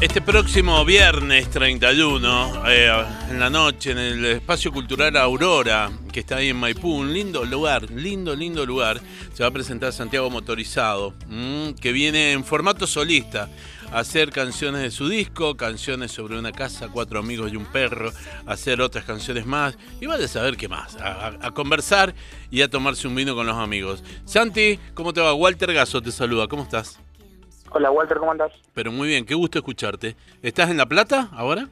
Este próximo viernes 31, eh, en la noche, en el Espacio Cultural Aurora, que está ahí en Maipú, un lindo lugar, lindo, lindo lugar, se va a presentar Santiago Motorizado, mm, que viene en formato solista a hacer canciones de su disco, canciones sobre una casa, cuatro amigos y un perro, hacer otras canciones más, y vaya a saber qué más, a, a- a conversar y a tomarse un vino con los amigos. Santi, ¿cómo te va? Walter Gaso te saluda, ¿cómo estás? Hola Walter, ¿cómo andás? Pero muy bien, qué gusto escucharte. ¿Estás en La Plata ahora?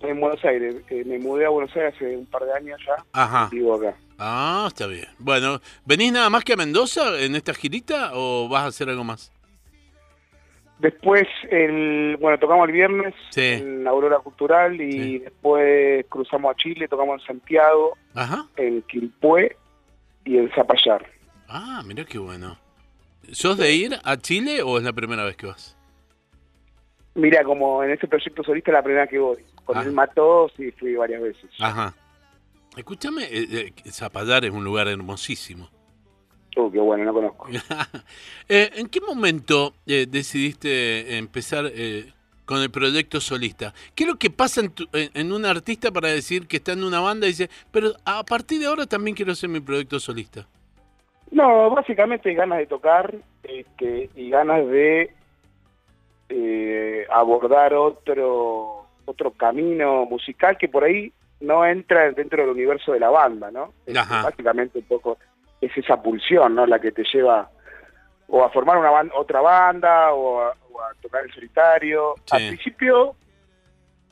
En Buenos Aires. Eh, me mudé a Buenos Aires hace un par de años ya. Ajá. Vivo acá. Ah, está bien. Bueno, ¿venís nada más que a Mendoza en esta girita o vas a hacer algo más? Después, el, bueno, tocamos el viernes Sí. en la Aurora Cultural y Sí. después cruzamos a Chile, tocamos en Santiago, Ajá. en Quilpué y en Zapallar. Ah, mira qué bueno. ¿Sos de ir a Chile o es la primera vez que vas? Mira, como en este proyecto solista es la primera que voy. Con Ah. el Mató sí fui varias veces. Ajá. Escúchame, eh, eh, Zapallar es un lugar hermosísimo. Uh, qué bueno, no conozco. Eh, ¿En qué momento eh, decidiste empezar eh, con el proyecto solista? ¿Qué es lo que pasa en, tu- en- en un artista para decir que está en una banda y dice, pero a partir de ahora también quiero hacer mi proyecto solista? No, básicamente ganas de tocar este, y ganas de eh, abordar otro otro camino musical que por ahí no entra dentro del universo de la banda, ¿no? Este, Ajá. básicamente un poco es esa pulsión, ¿no? La que te lleva o a formar una otra banda o a, o a tocar en solitario. Sí. Al principio,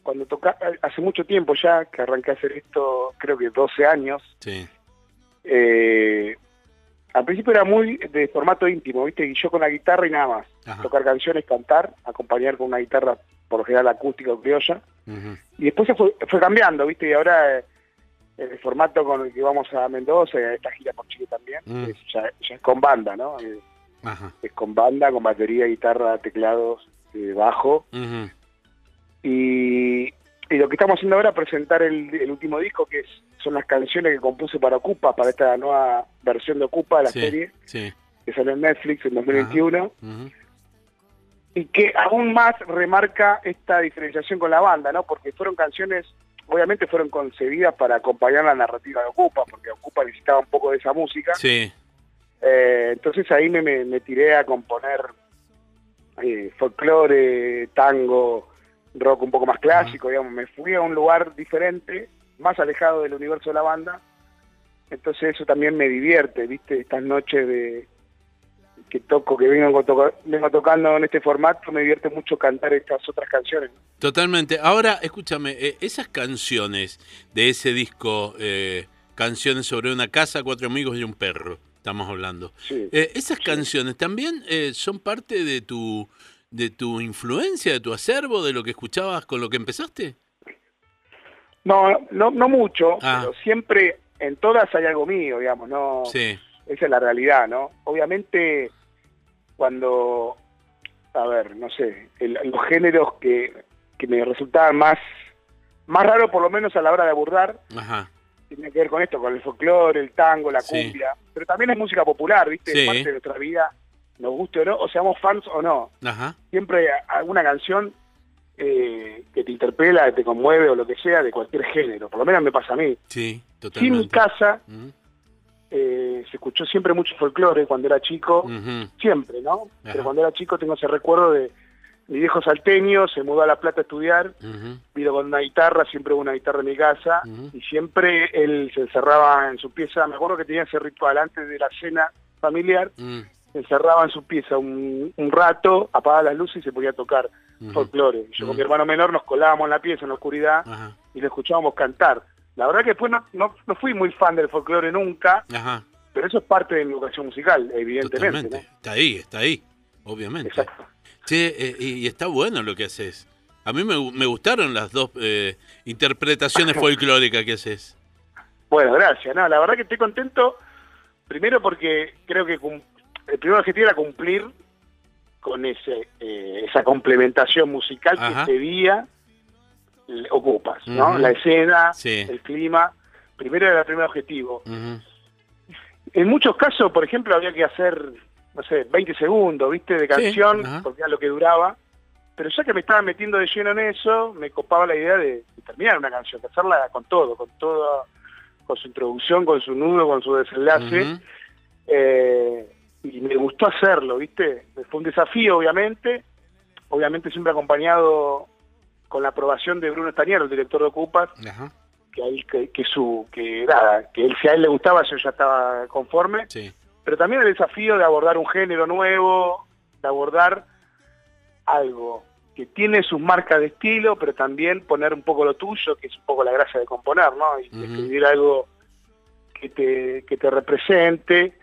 cuando toca hace mucho tiempo ya que arranqué a hacer esto, creo que 12 años, Sí. eh, al principio era muy de formato íntimo, ¿viste? Y yo con la guitarra y nada más. Ajá. Tocar canciones, cantar, acompañar con una guitarra, por lo general acústica o criolla. Y después se fue, fue cambiando, ¿viste? Y ahora eh, el formato con el que vamos a Mendoza, a esta gira por Chile también, Mm. es- ya, ya es con banda, ¿no? Eh, Ajá. Es con banda, con batería, guitarra, teclados, eh, bajo. Ujú. Y, y lo que estamos haciendo ahora es presentar el, el último disco, que es, son las canciones que compuse para Ocupa, para esta nueva versión de Ocupa, la Sí, serie, sí. que salió en Netflix en 2021, Ujú. y que aún más remarca esta diferenciación con la banda, ¿no? Porque fueron canciones, obviamente fueron concebidas para acompañar la narrativa de Ocupa, porque Ocupa necesitaba un poco de esa música. Sí. Eh, entonces ahí me, me- me tiré a componer eh, folclore, tango, rock un poco más clásico, digamos. Me fui a un lugar diferente, más alejado del universo de la banda. Entonces eso también me divierte, ¿viste? Estas noches de que toco, que vengo, toco- vengo tocando en este formato, me divierte mucho cantar estas otras canciones. Totalmente. Ahora, escúchame, eh, esas canciones de ese disco, eh, Canciones sobre una casa, cuatro amigos y un perro, estamos hablando. Sí. Eh, esas canciones también eh, son parte de tu, de tu influencia, de tu acervo, de lo que escuchabas con lo que empezaste. No, no, no mucho, Ah. pero siempre en todas hay algo mío, digamos, no... Sí. Esa es la realidad, ¿no? Obviamente, cuando, a ver, no sé, el- los géneros que, que me resultaban más, más raro, por lo menos a la hora de abordar, Ajá. tiene que ver con esto, con el folclore, el tango, la Sí. cumbia, pero también es música popular, ¿viste? Sí. Es parte de nuestra vida, nos guste o no, o seamos fans o no. Ajá. Siempre hay alguna canción eh, que te interpela, que te conmueve o lo que sea, de cualquier género, por lo menos me pasa a mí. Sí, Sí, en totalmente. mi casa Ujú, eh, se escuchó siempre mucho folclore cuando era chico, siempre, ¿no? Ajá. Pero cuando era chico tengo ese recuerdo de mi viejo salteño, se mudó a La Plata a estudiar, vino con una guitarra, siempre hubo una guitarra en mi casa, y siempre él se encerraba en su pieza, me acuerdo que tenía ese ritual antes de la cena familiar, Mm, encerraba en su pieza un, un rato, apagaba las luces y se ponía a tocar folclore. Yo con Mm. mi hermano menor nos colábamos en la pieza en la oscuridad y lo escuchábamos cantar. La verdad que después no, no, no fui muy fan del folclore nunca, pero eso es parte de mi educación musical, evidentemente. Está ahí, está ahí, obviamente. Exacto. Sí, eh, y, está bueno lo que haces. A mí me, me gustaron las dos eh, interpretaciones folclóricas que haces. Bueno, gracias. No, la verdad que estoy contento, primero porque creo que el primer objetivo era cumplir con ese eh, esa complementación musical Ajá. que día ocupas, ¿no? La escena, Sí. el clima. Primero era el primer objetivo. En muchos casos, por ejemplo, había que hacer, no sé, 20 segundos, ¿viste? De canción, porque era lo que duraba. Pero ya que me estaba metiendo de lleno en eso, me copaba la idea de, de terminar una canción, de hacerla con todo, con todo, con su introducción, con su nudo, con su desenlace. Eh, y me gustó hacerlo, ¿viste? Fue un desafío, obviamente. Obviamente siempre acompañado con la aprobación de Bruno Estañero, el director de Ocupas, Ajá, que ahí que, que su que nada, que él si a él le gustaba yo ya estaba conforme, sí. pero también el desafío de abordar un género nuevo, de abordar algo que tiene sus marcas de estilo, pero también poner un poco lo tuyo, que es un poco la gracia de componer, ¿no? Y Ujú. escribir algo que te, que te represente.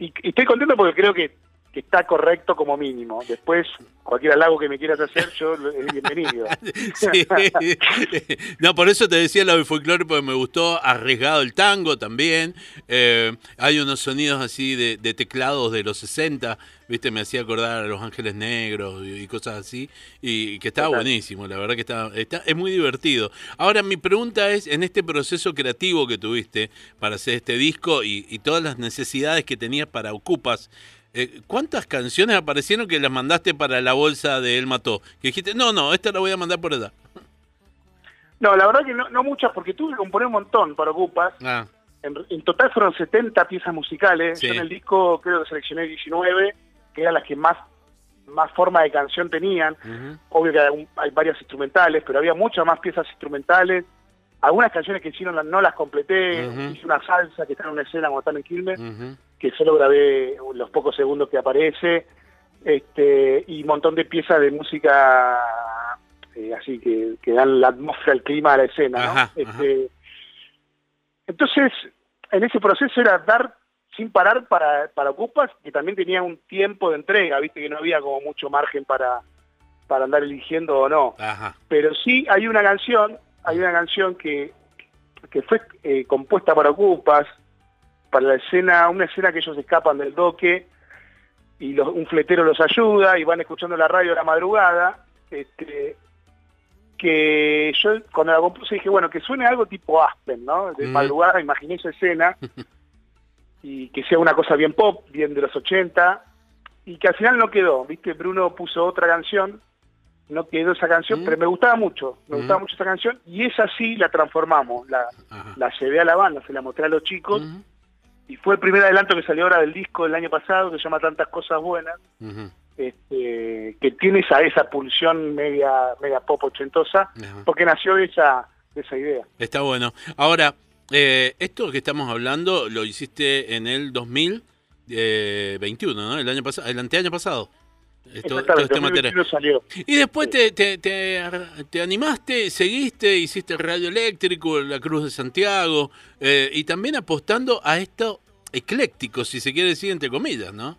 Y, estoy contento porque creo que, que está correcto como mínimo. Después, cualquier halago que me quieras hacer, yo es bienvenido. Sí. No, por eso te decía lo del folclore, porque me gustó arriesgado el tango también. Eh, hay unos sonidos así de, de teclados de los 60, ¿viste? Me hacía acordar a Los Ángeles Negros y, y cosas así, y, que estaba buenísimo, la verdad que está, está- es muy divertido. Ahora, mi pregunta es, en este proceso creativo que tuviste para hacer este disco y, y todas las necesidades que tenías para Ocupas, eh, ¿Cuántas canciones aparecieron que las mandaste para la bolsa de El Mató? Que dijiste, no, no, esta la voy a mandar por allá. No, la verdad que no, no muchas, porque tuve que componer un montón para Ocupas. Ah, En, en total fueron 70 piezas musicales. Sí. Yo en el disco creo que seleccioné 19, que eran las que más, más forma de canción tenían. Obvio que hay, hay varias instrumentales, pero había muchas más piezas instrumentales. Algunas canciones que hicieron no las completé. Hice una salsa que está en una escena cuando están en Quilmes, ujú. que solo grabé los pocos segundos que aparece. Este, y un montón de piezas de música eh, así que, que dan la atmósfera, el clima a la escena. ¿no? Ajá, Este, entonces, en ese proceso era dar sin parar para, para Ocupas, que también tenía un tiempo de entrega, viste que no había como mucho margen para, para andar eligiendo o no. Ajá. Pero sí hay una canción, hay una canción que, que fue eh, compuesta para Ocupas, para la escena, una escena que ellos escapan del doque y los- un fletero los ayuda y van escuchando la radio a la madrugada. Este, que yo cuando la compuse dije, bueno, que suene algo tipo Aspen, ¿no? De Mm. madrugada, imaginé esa escena y que sea una cosa bien pop, bien de los 80 y que al final no quedó, ¿viste? Bruno puso otra canción, no quedó esa canción, Mm. pero me gustaba mucho, me Mm. gustaba mucho esa canción y esa sí la transformamos, la, Ajá. la llevé a la banda, se la mostré a los chicos Ujú, y fue el primer adelanto que salió ahora del disco del año pasado que se llama Tantas Cosas Buenas, este, que tiene esa, esa pulsión media, media pop ochentosa, ajá. porque nació de esa, de esa idea. Está bueno. Ahora, eh, esto que estamos hablando lo hiciste en el 2021, ¿no? El año pasado, el anteaño pasado. Esto- todo este material. 2021 salió. Y después te, te, te, te animaste, seguiste, hiciste el Radio Eléctrico, la Cruz de Santiago, eh, y también apostando a esto ecléctico, si se quiere decir entre comillas, ¿no?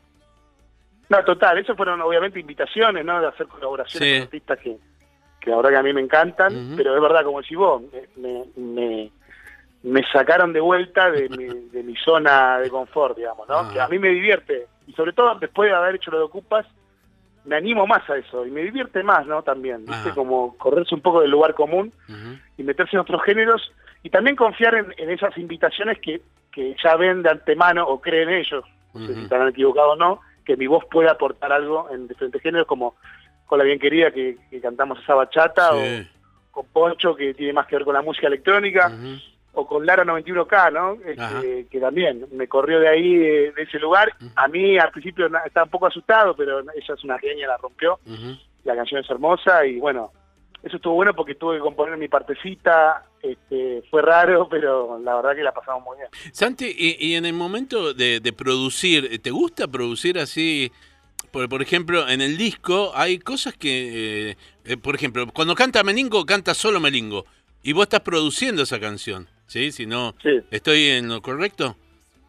No, total, eso fueron obviamente invitaciones, ¿no? De hacer colaboraciones Sí. con artistas que, que la verdad que a mí me encantan, pero es verdad, como decís vos, me, me, me- me sacaron de vuelta de mi, de mi zona de confort, digamos, ¿no? Ah. Que a mí me divierte, y sobre todo después de haber hecho lo de Ocupas, me animo más a eso, y me divierte más, ¿no? También, ¿viste? Ajá. Como correrse un poco del lugar común y meterse en otros géneros, y también confiar en, en esas invitaciones que, que ya ven de antemano o creen ellos, no sé si Ujú. estarán equivocados o no, que mi voz puede aportar algo en diferentes géneros, como con la bien querida que, que cantamos esa bachata, Sí. o con Poncho, que tiene más que ver con la música electrónica. O con Lara 91K, ¿no? Este, que también me corrió de ahí, de, de ese lugar. A mí al principio estaba un poco asustado, pero ella es una genia, la rompió. La canción es hermosa y bueno, eso estuvo bueno porque tuve que componer mi partecita. Este, fue raro, pero la verdad que la pasamos muy bien. Santi, y, y en el momento de, de producir, ¿te gusta producir así? Por, por ejemplo, en el disco hay cosas que, eh, eh, por ejemplo, cuando canta Melingo, canta solo Melingo. Y vos estás produciendo esa canción, ¿sí? Si no, Sí. ¿estoy en lo correcto?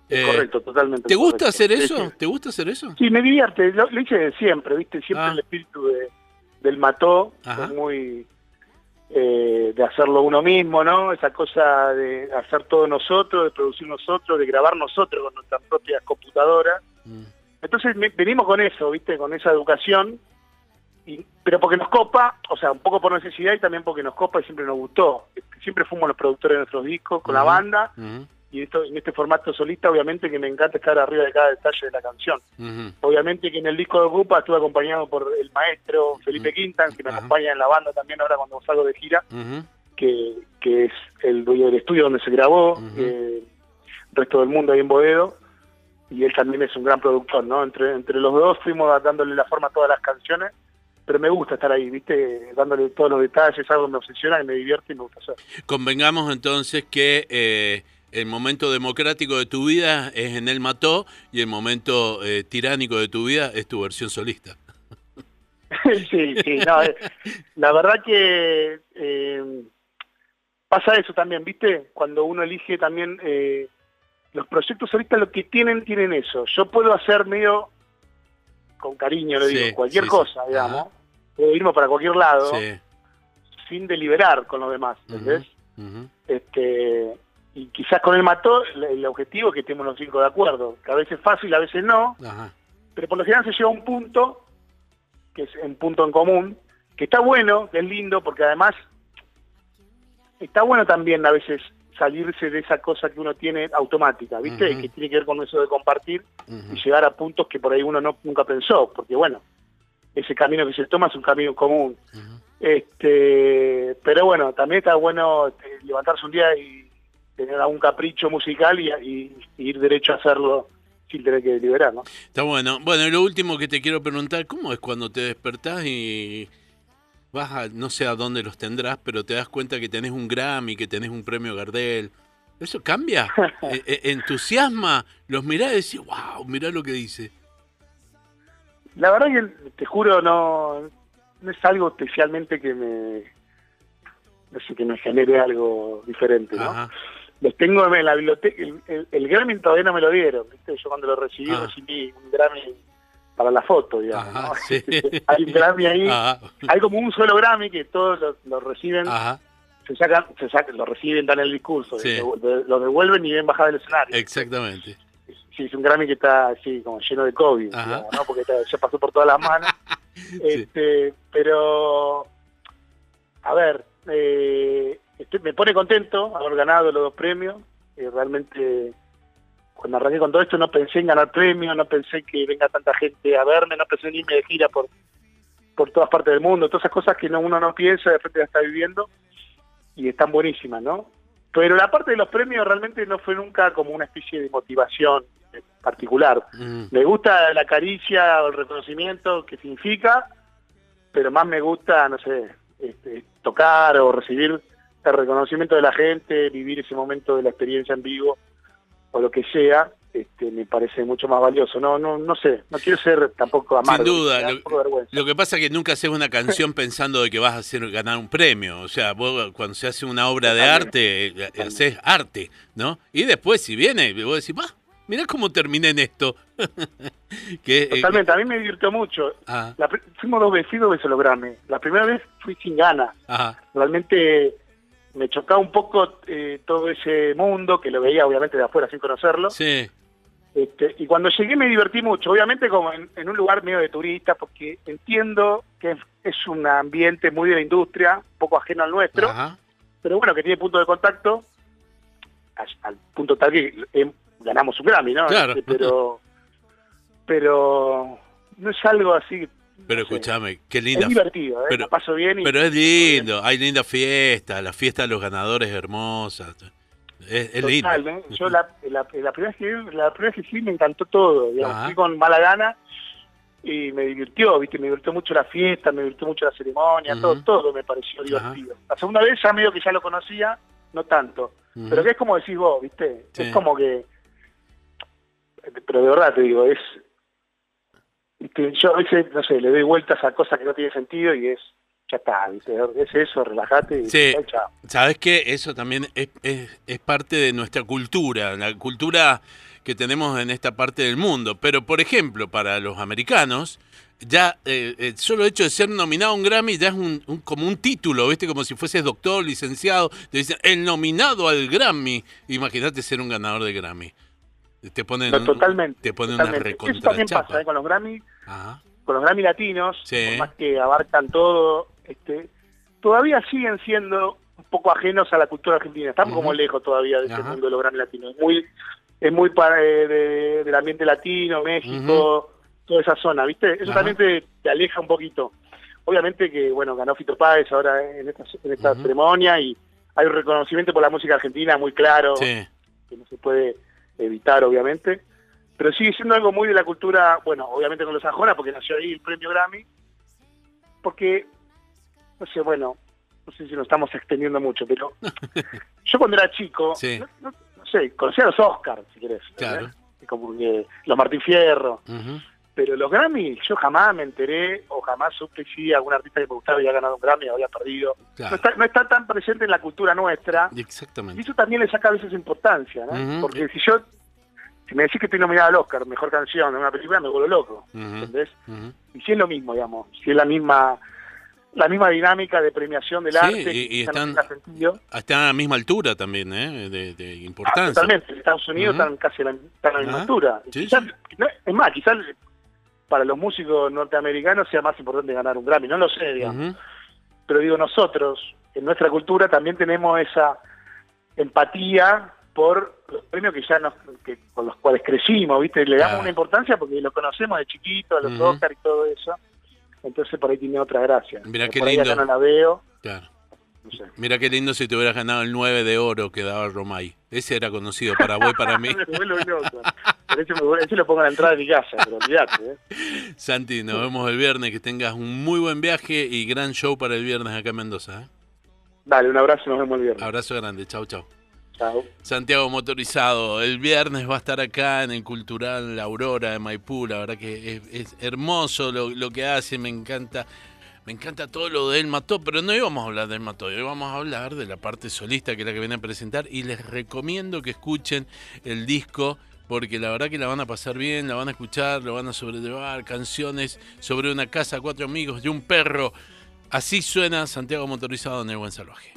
Eh, correcto, totalmente. ¿Te gusta correcto. hacer eso? sí. ¿Te gusta hacer eso? Sí, me divierte, lo, lo hice siempre, ¿viste? Siempre Ah. el espíritu de, del mató Ajá. es muy eh, de hacerlo uno mismo, ¿no? Esa cosa de hacer todo nosotros, de producir nosotros, de grabar nosotros con nuestras propias computadoras. Mm. Entonces me- venimos con eso, ¿viste? Con esa educación, y, pero porque nos copa, o sea, un poco por necesidad y también porque nos copa y siempre nos gustó. Siempre fuimos los productores de nuestros discos con la banda y esto, en este formato solista obviamente que me encanta estar arriba de cada detalle de la canción. Obviamente que en el disco de Ocupa estuve acompañado por el maestro Felipe. Quintan, que me acompaña en la banda también ahora cuando salgo de gira, que, que es el dueño del estudio donde se grabó, eh, el resto del mundo ahí en Boedo, y él también es un gran productor, ¿no? Entre, entre los dos fuimos dándole la forma a todas las canciones, pero me gusta estar ahí, ¿viste? Dándole todos los detalles, algo me obsesiona, que me divierte y me gusta hacer. Convengamos entonces que eh, el momento democrático de tu vida es en El Mató y el momento eh, tiránico de tu vida es tu versión solista. sí, sí, no, eh, la verdad que eh, pasa eso también, ¿viste? Cuando uno elige también eh, los proyectos solistas, lo que tienen, tienen eso. Yo puedo hacer medio, con cariño lo Sí, digo, cualquier sí, cosa, digamos. Puedo irme para cualquier lado sin deliberar con los demás, ¿entendés? Este, y quizás con el mató, el, el objetivo es que estemos los cinco de acuerdo, que a veces es fácil, a veces no, Ajá. pero por lo general se lleva a un punto, que es un punto en común, que está bueno, que es lindo, porque además está bueno también a veces salirse de esa cosa que uno tiene automática, ¿viste? Que tiene que ver con eso de compartir y llegar a puntos que por ahí uno no, nunca pensó, porque bueno, ese camino que se toma es un camino común. Este, pero bueno, también está bueno este, levantarse un día y tener algún capricho musical y, y- y ir derecho a hacerlo sin tener que deliberar, ¿no? Está bueno. Bueno, y lo último que te quiero preguntar, ¿cómo es cuando te despertás y vas a, no sé a dónde los tendrás, pero te das cuenta que tenés un Grammy, que tenés un premio Gardel? ¿Eso cambia? Eh, eh, ¿Entusiasma? ¿Los mirás y decís, wow, mirá lo que dice? La verdad que te juro no, no es algo especialmente que me no sé que me genere algo diferente, ¿no? Ajá. Los tengo en la biblioteca, el, el- el Grammy todavía no me lo dieron, ¿viste? Yo cuando lo recibí Ah. recibí un Grammy para la foto, digamos, Ajá, ¿no? sí. Hay un Grammy ahí, Ajá. hay como un solo Grammy que todos lo, lo reciben, Ajá. se sacan, se sacan, lo reciben, dan el discurso, Sí. lo, devuelven y ven bajar del escenario. Exactamente. Sí, es un Grammy que está así como lleno de COVID, digamos, ¿no? porque ya pasó por todas las manos. este, pero, a ver, eh, estoy- me pone contento haber ganado los dos premios. Eh, realmente, cuando arranqué con todo esto, no pensé en ganar premios, no pensé que venga tanta gente a verme, no pensé en irme de gira por, por todas partes del mundo, todas esas cosas que no, uno no piensa, de frente la está viviendo y están buenísimas, ¿no? Pero la parte de los premios realmente no fue nunca como una especie de motivación particular. Mm. Me gusta la caricia o el reconocimiento que significa, pero más me gusta, no sé, este, tocar o recibir el reconocimiento de la gente, vivir ese momento de la experiencia en vivo o lo que sea, este, me parece mucho más valioso. No, no, no sé, no quiero ser tampoco amargo. Sin duda, lo- que pasa es que nunca haces una canción pensando de que vas a hacer ganar un premio. O sea, vos cuando se hace una obra de arte, Totalmente. eh, haces arte, ¿no? Y después, si viene, vos decís, va, mirá cómo terminé en esto. que, eh, Totalmente, a mí me divirtió mucho. ah, La, fuimos dos veces, dos veces Grammy. La primera vez fui sin ganas. realmente me chocaba un poco eh, todo ese mundo, que lo veía obviamente de afuera sin conocerlo. sí, Este, y cuando llegué me divertí mucho, obviamente como en, en un lugar medio de turista, porque entiendo que es, es un ambiente muy de la industria, un poco ajeno al nuestro, ajá, pero bueno, que tiene punto de contacto, al, al punto tal que eh, ganamos un Grammy, ¿no? Claro. Este, pero, pero no es algo así, pero escúchame, qué es linda. divertido, ¿eh? pero- paso bien y Pero es lindo, hay linda fiesta, la fiesta de los ganadores es hermosa. Es, es lindo. ¿eh? Yo la, la, la primera vez que la primera vez que fui me encantó todo, digamos, fui con mala gana y me divirtió, viste, me divirtió mucho la fiesta, me divirtió mucho la ceremonia, todo, todo me pareció divertido. La segunda vez ya medio que ya lo conocía, no tanto, pero que es como decís vos, viste, Sí. es como que, pero de verdad te digo, es, viste, yo a veces, no sé, le doy vueltas a cosas que no tienen sentido y es, ya está, viste, es eso, relajate y Sí. chao, chao. ¿Sabes qué? Eso también es, es- es parte de nuestra cultura, la cultura que tenemos en esta parte del mundo. Pero, por ejemplo, para los americanos, ya eh, el solo hecho de ser nominado a un Grammy ya es un, un- como un título, ¿viste? Como si fueses doctor, licenciado. Te dicen, el nominado al Grammy. Imagínate ser un ganador de Grammy. Te ponen, No, totalmente. te ponen una totalmente. Eso también pasa ¿eh? con los Grammy, Ajá. con los Grammy latinos, Sí. por más que abarcan todo, este, todavía siguen siendo un poco ajenos a la cultura argentina. Estamos Ujú. como lejos todavía de Ajá. mundo de los Grammy latinos. Es muy, es muy para, eh, de- del ambiente latino, México, toda esa zona, ¿viste? Eso Ajá. también te, te aleja un poquito. Obviamente que, bueno, ganó Fito Páez ahora en esta, en esta ceremonia y hay un reconocimiento por la música argentina muy claro Sí. que no se puede evitar, obviamente. Pero sigue siendo algo muy de la cultura, bueno, obviamente con los Sajona, porque nació ahí el premio Grammy. Porque, no sé, bueno, no sé si nos estamos extendiendo mucho, pero yo cuando era chico, Sí. no, no- no sé, conocía a los Oscars, si querés. Claro. ¿entendés? Como que los Martín Fierro. Pero los Grammy, yo jamás me enteré o jamás supe si algún artista que me gustaba había ganado un Grammy o había perdido. Claro. No, está, no está tan presente en la cultura nuestra. Y Exactamente. eso también le saca a veces importancia, ¿no? Porque si yo, si me decís que estoy nominado al Oscar, mejor canción de una película, me vuelvo loco, Ujú. ¿entendés? Y si es lo mismo, digamos, si es la misma la misma dinámica de premiación del Sí, arte, y- y quizá no están-. Están a la misma altura también, ¿eh? De, de Ah, importancia. totalmente, en Estados Unidos están casi a la, están a la misma altura. Sí, Quizás- sí. no, es más, quizás para los músicos norteamericanos sea más importante ganar un Grammy, no lo sé, digamos. Pero digo nosotros en nuestra cultura también tenemos esa empatía por los premios que ya nos que, con los cuales crecimos viste le damos una importancia porque los conocemos de chiquito a los Ujú. Oscar y todo eso entonces por ahí tiene otra gracia Pero qué por ahí lindo. acá no la veo Claro. no sé Mira qué lindo si te hubieras ganado el 9 de oro que daba Romay. Ese era conocido para vos y para mí. Pero ese, lo pongo a la entrada de mi casa pero olvídate ¿eh? Santi, nos vemos el viernes. Que tengas un muy buen viaje y gran show para el viernes acá en Mendoza. ¿eh? dale un abrazo nos vemos el viernes Abrazo grande. Chau, chau. chao Santiago Motorizado, el viernes va a estar acá en el Cultural La Aurora de Maipú, la verdad que es, es hermoso lo, lo que hace, me encanta, me encanta todo lo de él mató, pero no íbamos a hablar del mató, hoy vamos a hablar de la parte solista que es la que viene a presentar y les recomiendo que escuchen el disco porque la verdad que la van a pasar bien, la van a escuchar, lo van a sobrellevar, canciones sobre una casa, cuatro amigos y un perro. Así suena Santiago Motorizado en el Buen Salvaje.